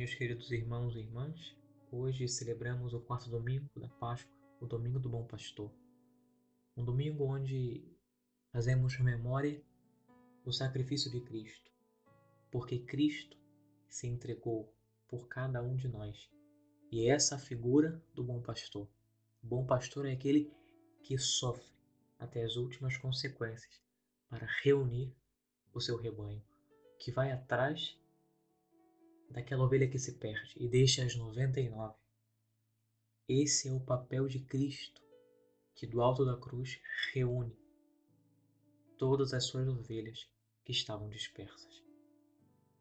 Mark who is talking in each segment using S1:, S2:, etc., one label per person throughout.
S1: Meus queridos irmãos e irmãs, hoje celebramos o quarto domingo da Páscoa, o Domingo do Bom Pastor. Um domingo onde fazemos memória do sacrifício de Cristo, porque Cristo se entregou por cada um de nós. E é essa a figura do bom pastor. O bom pastor é aquele que sofre até as últimas consequências para reunir o seu rebanho, que vai atrás daquela ovelha que se perde e deixa as 99. Esse é o papel de Cristo, que do alto da cruz reúne todas as suas ovelhas que estavam dispersas.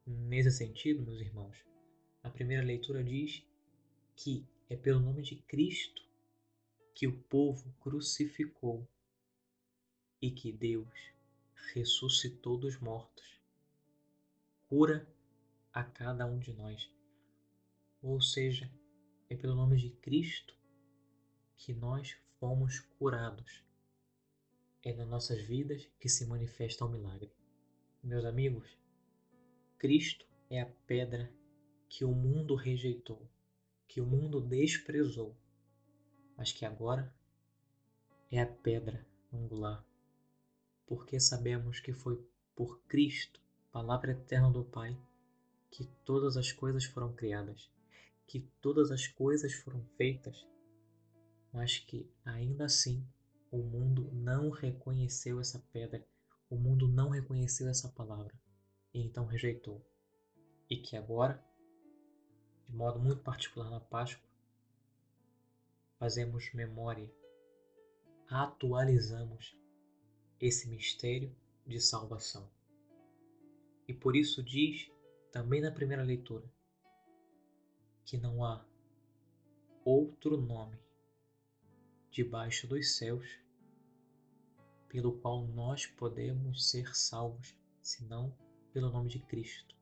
S1: Nesse sentido, meus irmãos, a primeira leitura diz que é pelo nome de Cristo que o povo crucificou e que Deus ressuscitou dos mortos. Cura a cada um de nós. Ou seja, é pelo nome de Cristo que nós fomos curados. É nas nossas vidas que se manifesta o milagre. Meus amigos, Cristo é a pedra que o mundo rejeitou, que o mundo desprezou, mas que agora é a pedra angular, porque sabemos que foi por Cristo, palavra eterna do Pai, que todas as coisas foram criadas, que todas as coisas foram feitas, mas que ainda assim o mundo não reconheceu essa pedra, o mundo não reconheceu essa palavra e então rejeitou. E que agora, de modo muito particular na Páscoa, fazemos memória, atualizamos esse mistério de salvação. E por isso diz também na primeira leitura, que não há outro nome debaixo dos céus pelo qual nós podemos ser salvos, senão pelo nome de Cristo.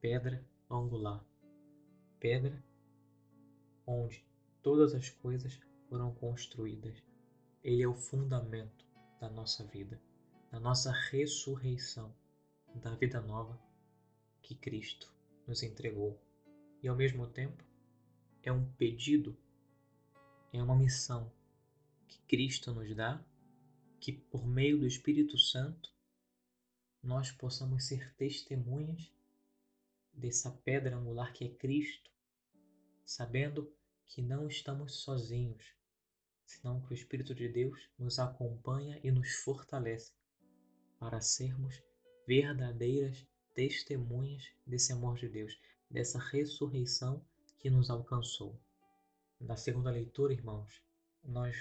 S1: Pedra angular, pedra onde todas as coisas foram construídas. Ele é o fundamento da nossa vida, da nossa ressurreição, da vida nova que Cristo nos entregou. E ao mesmo tempo é um pedido, é uma missão que Cristo nos dá, que por meio do Espírito Santo nós possamos ser testemunhas dessa pedra angular que é Cristo, sabendo que não estamos sozinhos, senão que o Espírito de Deus nos acompanha e nos fortalece para sermos verdadeiras testemunhas desse amor de Deus, dessa ressurreição que nos alcançou. Na segunda leitura, irmãos, nós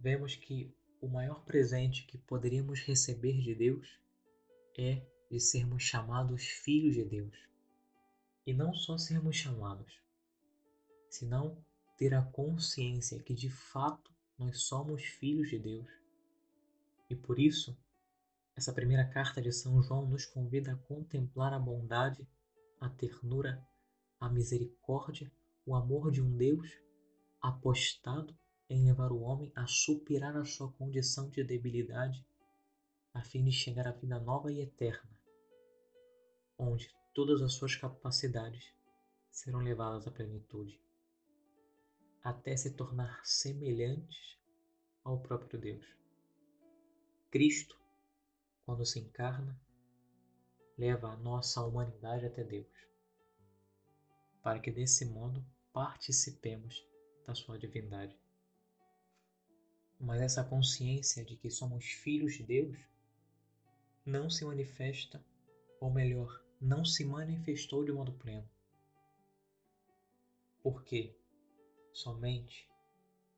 S1: vemos que o maior presente que poderíamos receber de Deus é de sermos chamados filhos de Deus. E não só sermos chamados, senão ter a consciência que de fato nós somos filhos de Deus. E por isso essa primeira carta de São João nos convida a contemplar a bondade, a ternura, a misericórdia, o amor de um Deus apostado em levar o homem a superar a sua condição de debilidade, a fim de chegar à vida nova e eterna, onde todas as suas capacidades serão levadas à plenitude, até se tornar semelhantes ao próprio Deus. Cristo quando se encarna, leva a nossa humanidade até Deus, para que desse modo participemos da sua divindade. Mas essa consciência de que somos filhos de Deus não se manifesta, ou melhor, não se manifestou de modo pleno. Porque somente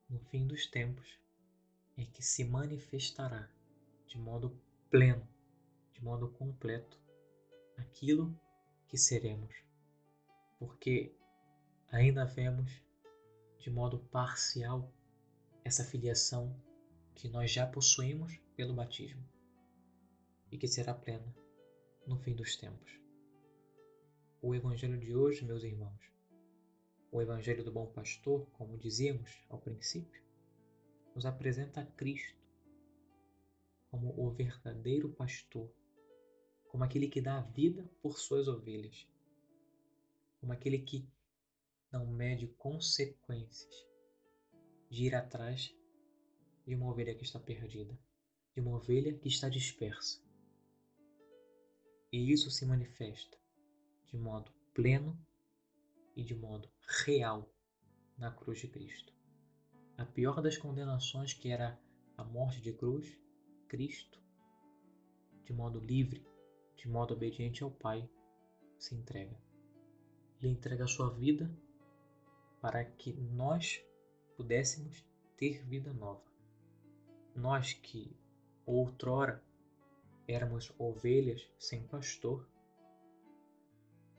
S1: no fim dos tempos é que se manifestará de modo pleno, de modo completo, aquilo que seremos, porque ainda vemos de modo parcial essa filiação que nós já possuímos pelo batismo e que será plena no fim dos tempos. O Evangelho de hoje, meus irmãos, o Evangelho do Bom Pastor, como dizíamos ao princípio, nos apresenta Cristo como o verdadeiro pastor, como aquele que dá a vida por suas ovelhas. como aquele que não mede consequências de ir atrás de uma ovelha que está perdida, de uma ovelha que está dispersa. E isso se manifesta de modo pleno e de modo real na cruz de Cristo. A pior das condenações, que era a morte de cruz, Cristo, de modo livre, de modo obediente ao Pai, se entrega. Ele entrega a sua vida para que nós pudéssemos ter vida nova. Nós que outrora éramos ovelhas sem pastor,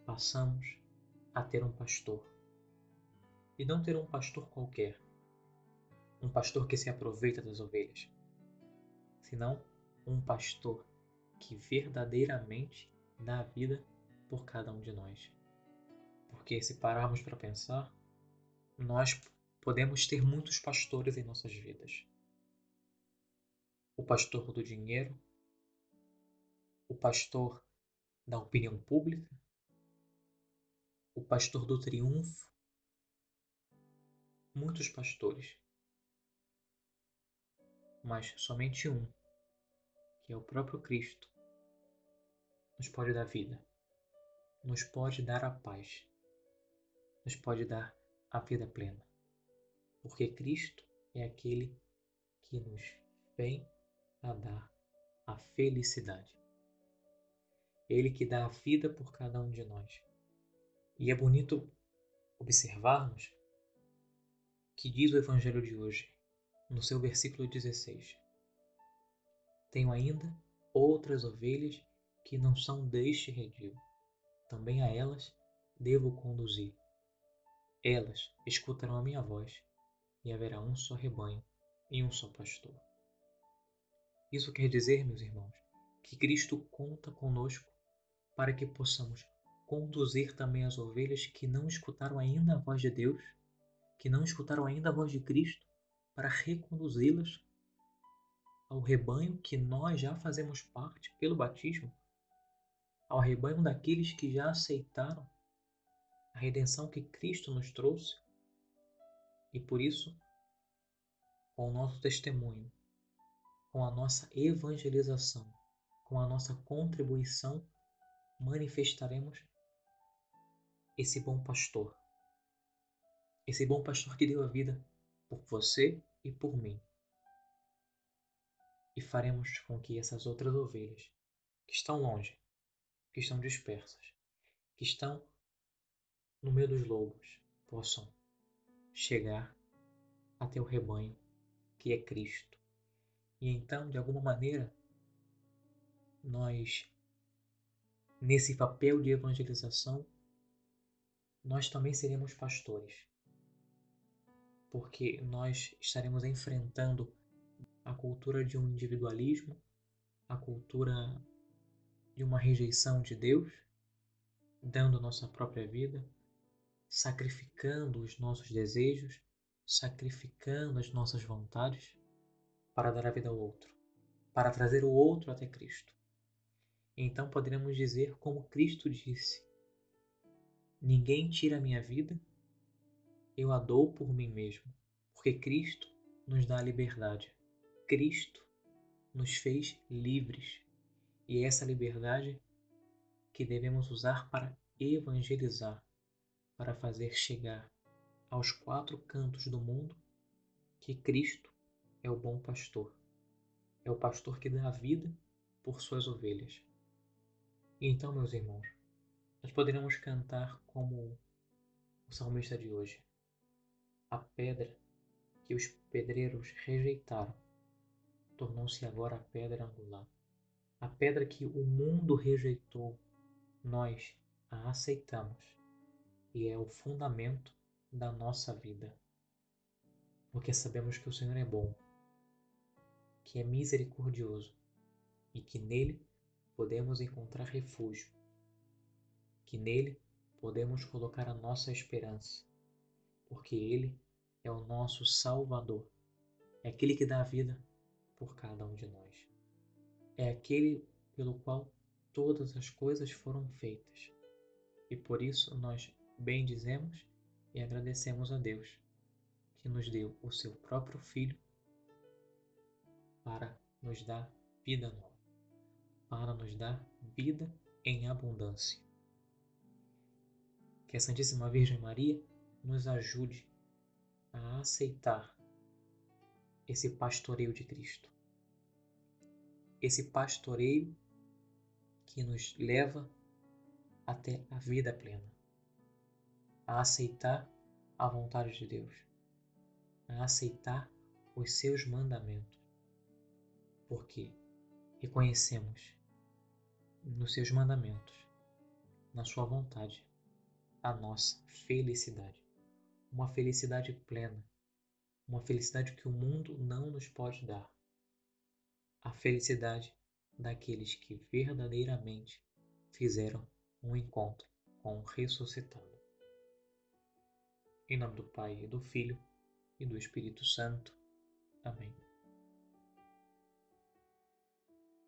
S1: passamos a ter um pastor. E não ter um pastor qualquer, um pastor que se aproveita das ovelhas, senão um pastor que verdadeiramente dá a vida por cada um de nós. Porque se pararmos para pensar, nós podemos ter muitos pastores em nossas vidas. O pastor do dinheiro, o pastor da opinião pública, o pastor do triunfo, muitos pastores, mas somente um, que é o próprio Cristo, nos pode dar vida, nos pode dar a paz, nos pode dar a vida plena. Porque Cristo é aquele que nos vem a dar a felicidade. Ele que dá a vida por cada um de nós. E é bonito observarmos que diz o Evangelho de hoje, no seu versículo 16: Tenho ainda outras ovelhas que não são deste redil. Também a elas devo conduzir. Elas escutarão a minha voz, e haverá um só rebanho e um só pastor. Isso quer dizer, meus irmãos, que Cristo conta conosco para que possamos conduzir também as ovelhas que não escutaram ainda a voz de Deus, que não escutaram ainda a voz de Cristo, para reconduzi-las ao rebanho que nós já fazemos parte pelo batismo, ao rebanho daqueles que já aceitaram a redenção que Cristo nos trouxe e por isso, com o nosso testemunho, com a nossa evangelização, com a nossa contribuição, manifestaremos esse bom pastor. Esse bom pastor que deu a vida por você e por mim. E faremos com que essas outras ovelhas, que estão longe, que estão dispersas, que estão no meio dos lobos, possam chegar até o rebanho que é Cristo. E então, de alguma maneira, nós, nesse papel de evangelização, nós também seremos pastores, porque nós estaremos enfrentando a cultura de um individualismo, a cultura de uma rejeição de Deus, dando nossa própria vida, sacrificando os nossos desejos, sacrificando as nossas vontades para dar a vida ao outro, para trazer o outro até Cristo. Então poderemos dizer como Cristo disse: Ninguém tira a minha vida, eu a dou por mim mesmo, porque Cristo nos dá a liberdade. Cristo nos fez livres e é essa liberdade que devemos usar para evangelizar para fazer chegar aos quatro cantos do mundo que Cristo é o bom pastor. É o pastor que dá a vida por suas ovelhas. E então, meus irmãos, nós poderemos cantar como o salmista de hoje. A pedra que os pedreiros rejeitaram tornou-se agora a pedra angular. A pedra que o mundo rejeitou, nós a aceitamos e é o fundamento da nossa vida. Porque sabemos que o Senhor é bom, que é misericordioso e que nele podemos encontrar refúgio, que nele podemos colocar a nossa esperança, porque ele é o nosso Salvador, é aquele que dá a vida por cada um de nós, é aquele pelo qual todas as coisas foram feitas e por isso nós bendizemos e agradecemos a Deus que nos deu o seu próprio Filho para nos dar vida nova, para nos dar vida em abundância. Que a Santíssima Virgem Maria nos ajude a aceitar esse pastoreio de Cristo. Esse pastoreio que nos leva até a vida plena. A aceitar a vontade de Deus. A aceitar os seus mandamentos. Porque reconhecemos nos seus mandamentos, na sua vontade, a nossa felicidade. Uma felicidade plena, uma felicidade que o mundo não nos pode dar. A felicidade daqueles que verdadeiramente fizeram um encontro com o ressuscitado. Em nome do Pai, e do Filho e do Espírito Santo. Amém.